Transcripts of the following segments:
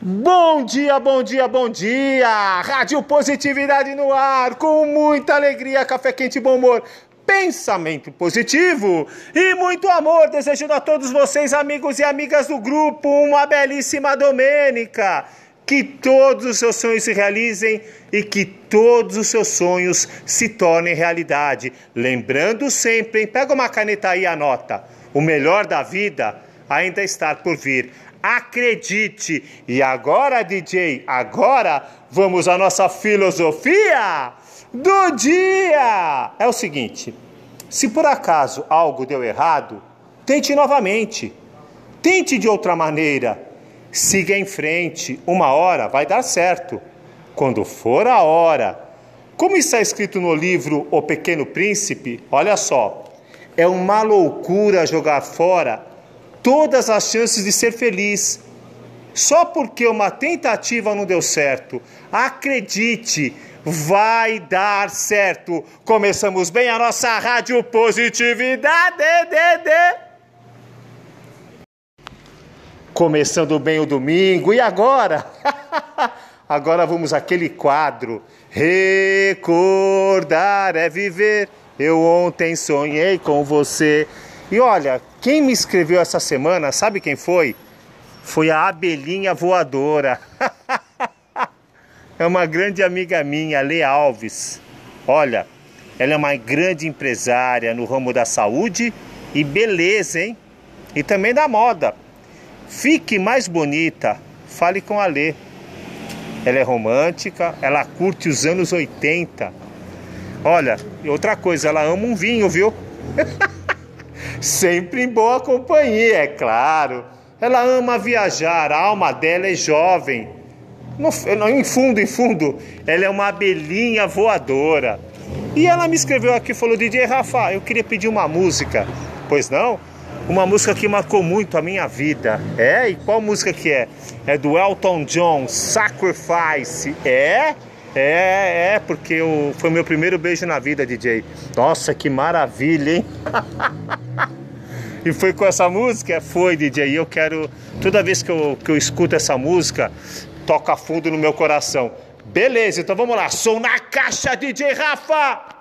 Bom dia, bom dia, bom dia! Rádio Positividade no ar, com muita alegria, café quente e bom humor, pensamento positivo e muito amor. Desejando a todos vocês, amigos e amigas do grupo, uma belíssima domênica. Que todos os seus sonhos se realizem e que todos os seus sonhos se tornem realidade. Lembrando sempre, hein? pega uma caneta aí e anota: o melhor da vida ainda está por vir. Acredite! E agora, DJ, agora vamos à nossa filosofia do dia! É o seguinte: se por acaso algo deu errado, tente novamente. Tente de outra maneira. Siga em frente. Uma hora vai dar certo. Quando for a hora. Como está escrito no livro O Pequeno Príncipe, olha só. É uma loucura jogar fora todas as chances de ser feliz. Só porque uma tentativa não deu certo. Acredite, vai dar certo. Começamos bem a nossa rádio positividade. De, de. Começando bem o domingo e agora? agora vamos àquele quadro. Recordar é viver. Eu ontem sonhei com você. E olha, quem me escreveu essa semana, sabe quem foi? Foi a abelhinha voadora. é uma grande amiga minha, Lê Alves. Olha, ela é uma grande empresária no ramo da saúde e beleza, hein? E também da moda. Fique mais bonita, fale com a Lê. Ela é romântica, ela curte os anos 80. Olha, outra coisa, ela ama um vinho, viu? sempre em boa companhia, é claro. Ela ama viajar, a alma dela é jovem. No, em fundo, em fundo, ela é uma abelhinha voadora. E ela me escreveu aqui, falou, DJ Rafa, eu queria pedir uma música. Pois não? Uma música que marcou muito a minha vida. É? E qual música que é? É do Elton John, Sacrifice. É? É, é, porque eu, foi meu primeiro beijo na vida, DJ. Nossa, que maravilha, hein? e foi com essa música? Foi, DJ. E eu quero, toda vez que eu, que eu escuto essa música, toca fundo no meu coração. Beleza, então vamos lá. Sou na caixa, DJ Rafa!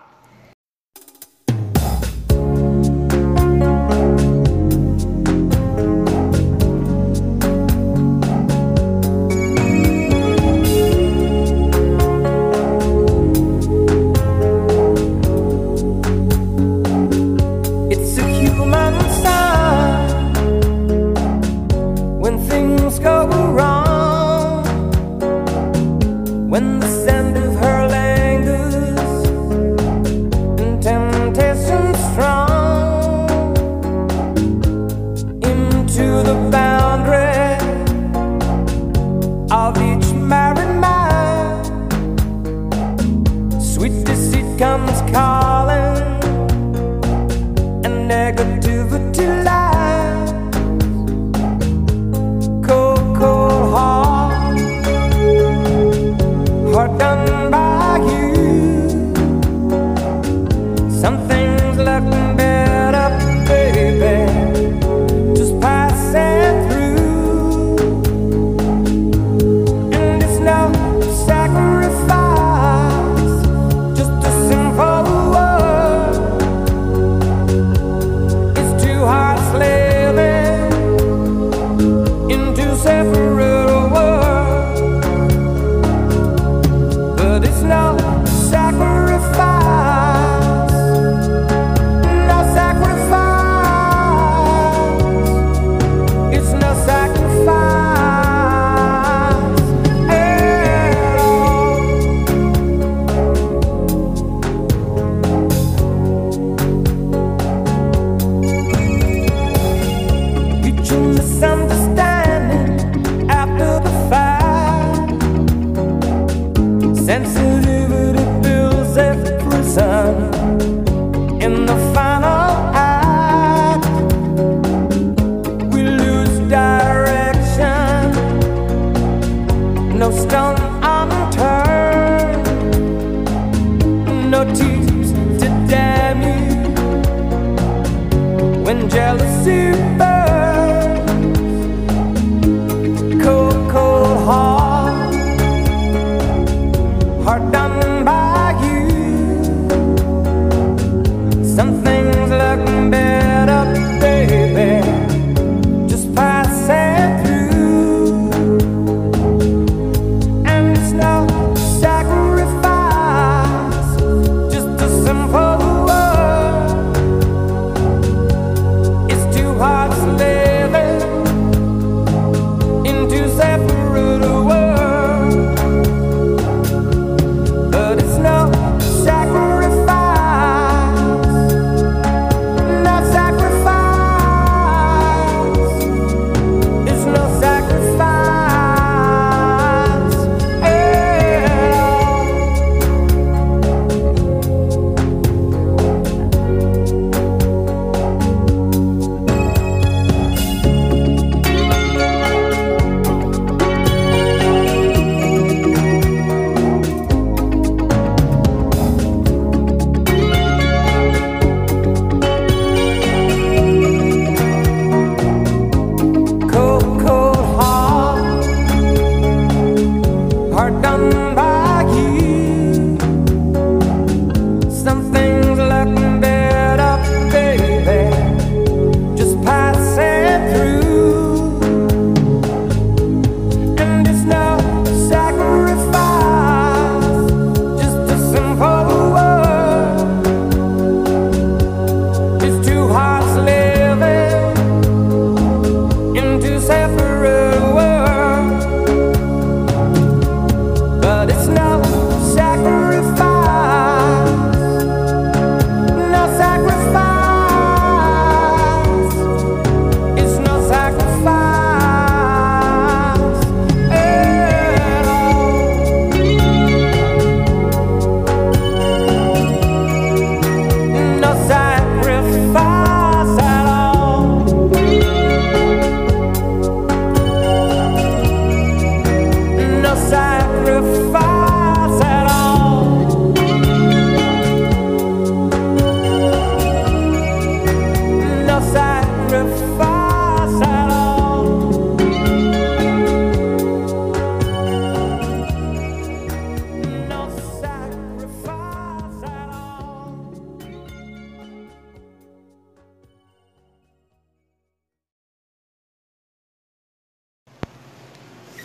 ela se perde.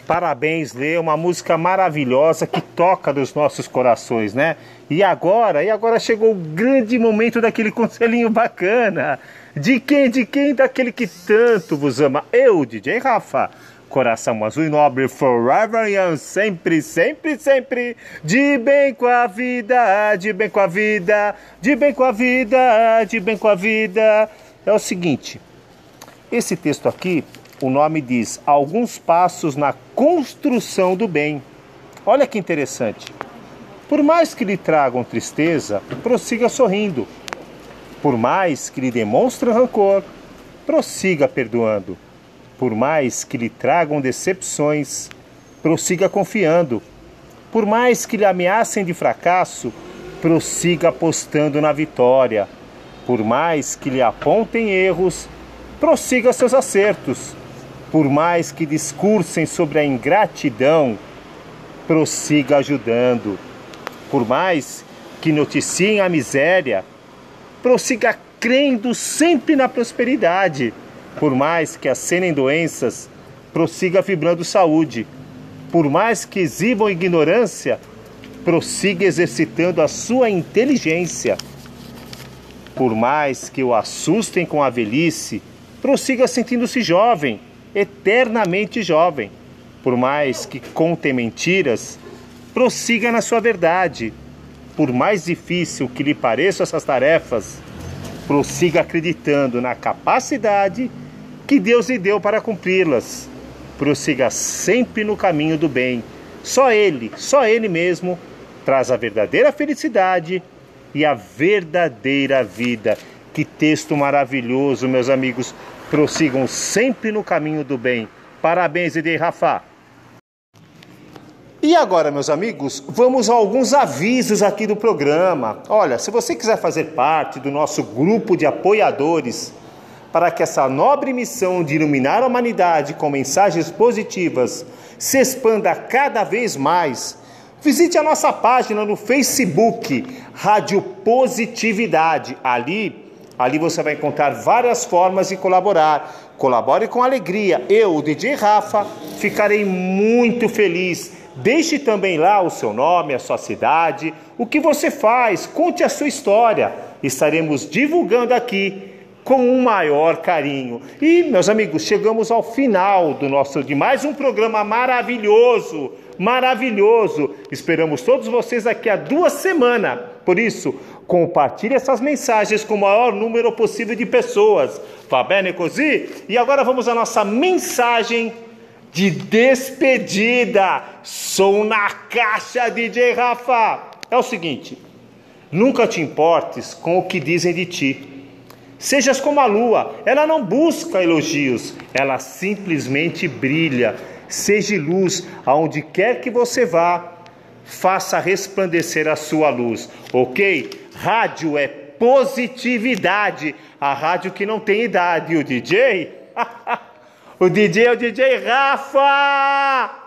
Parabéns, Lê, uma música maravilhosa que toca nos nossos corações, né? E agora, e agora chegou o grande momento daquele conselhinho bacana. De quem, de quem? Daquele que tanto vos ama. Eu, DJ Rafa. Coração azul e nobre, forever young, sempre, sempre, sempre, de bem com a vida, de bem com a vida, de bem com a vida, de bem com a vida. É o seguinte, esse texto aqui, o nome diz Alguns Passos na Construção do Bem. Olha que interessante. Por mais que lhe tragam tristeza, prossiga sorrindo. Por mais que lhe demonstrem rancor, prossiga perdoando. Por mais que lhe tragam decepções, prossiga confiando. Por mais que lhe ameacem de fracasso, prossiga apostando na vitória. Por mais que lhe apontem erros, prossiga seus acertos. Por mais que discursem sobre a ingratidão, prossiga ajudando. Por mais que noticiem a miséria, prossiga crendo sempre na prosperidade. Por mais que acenem doenças, prossiga vibrando saúde. Por mais que exibam ignorância, prossiga exercitando a sua inteligência. Por mais que o assustem com a velhice, prossiga sentindo-se jovem, eternamente jovem. Por mais que contem mentiras, prossiga na sua verdade. Por mais difícil que lhe pareçam essas tarefas, prossiga acreditando na capacidade que Deus lhe deu para cumpri-las. Prossiga sempre no caminho do bem. Só Ele, só Ele mesmo, traz a verdadeira felicidade e a verdadeira vida. Que texto maravilhoso, meus amigos. Prossigam sempre no caminho do bem. Parabéns, Idei Rafa. E agora, meus amigos, vamos a alguns avisos aqui do programa. Olha, se você quiser fazer parte do nosso grupo de apoiadores para que essa nobre missão de iluminar a humanidade com mensagens positivas se expanda cada vez mais, visite a nossa página no Facebook, Rádio Positividade. Ali, ali você vai encontrar várias formas de colaborar. Colabore com alegria. Eu, o DJ Rafa, ficarei muito feliz. Deixe também lá o seu nome, a sua cidade, o que você faz, conte a sua história. Estaremos divulgando aqui com o um maior carinho. E, meus amigos, chegamos ao final do nosso de mais um programa maravilhoso, maravilhoso. Esperamos todos vocês daqui a duas semanas. Por isso, compartilhe essas mensagens com o maior número possível de pessoas. Va bene così? E agora vamos à nossa mensagem de despedida. Sou na caixa, DJ Rafa. É o seguinte: nunca te importes com o que dizem de ti Sejas como a lua, ela não busca elogios, ela simplesmente brilha. Seja luz aonde quer que você vá, faça resplandecer a sua luz, ok? Rádio é positividade, a rádio que não tem idade. E o DJ? o DJ é o DJ Rafa!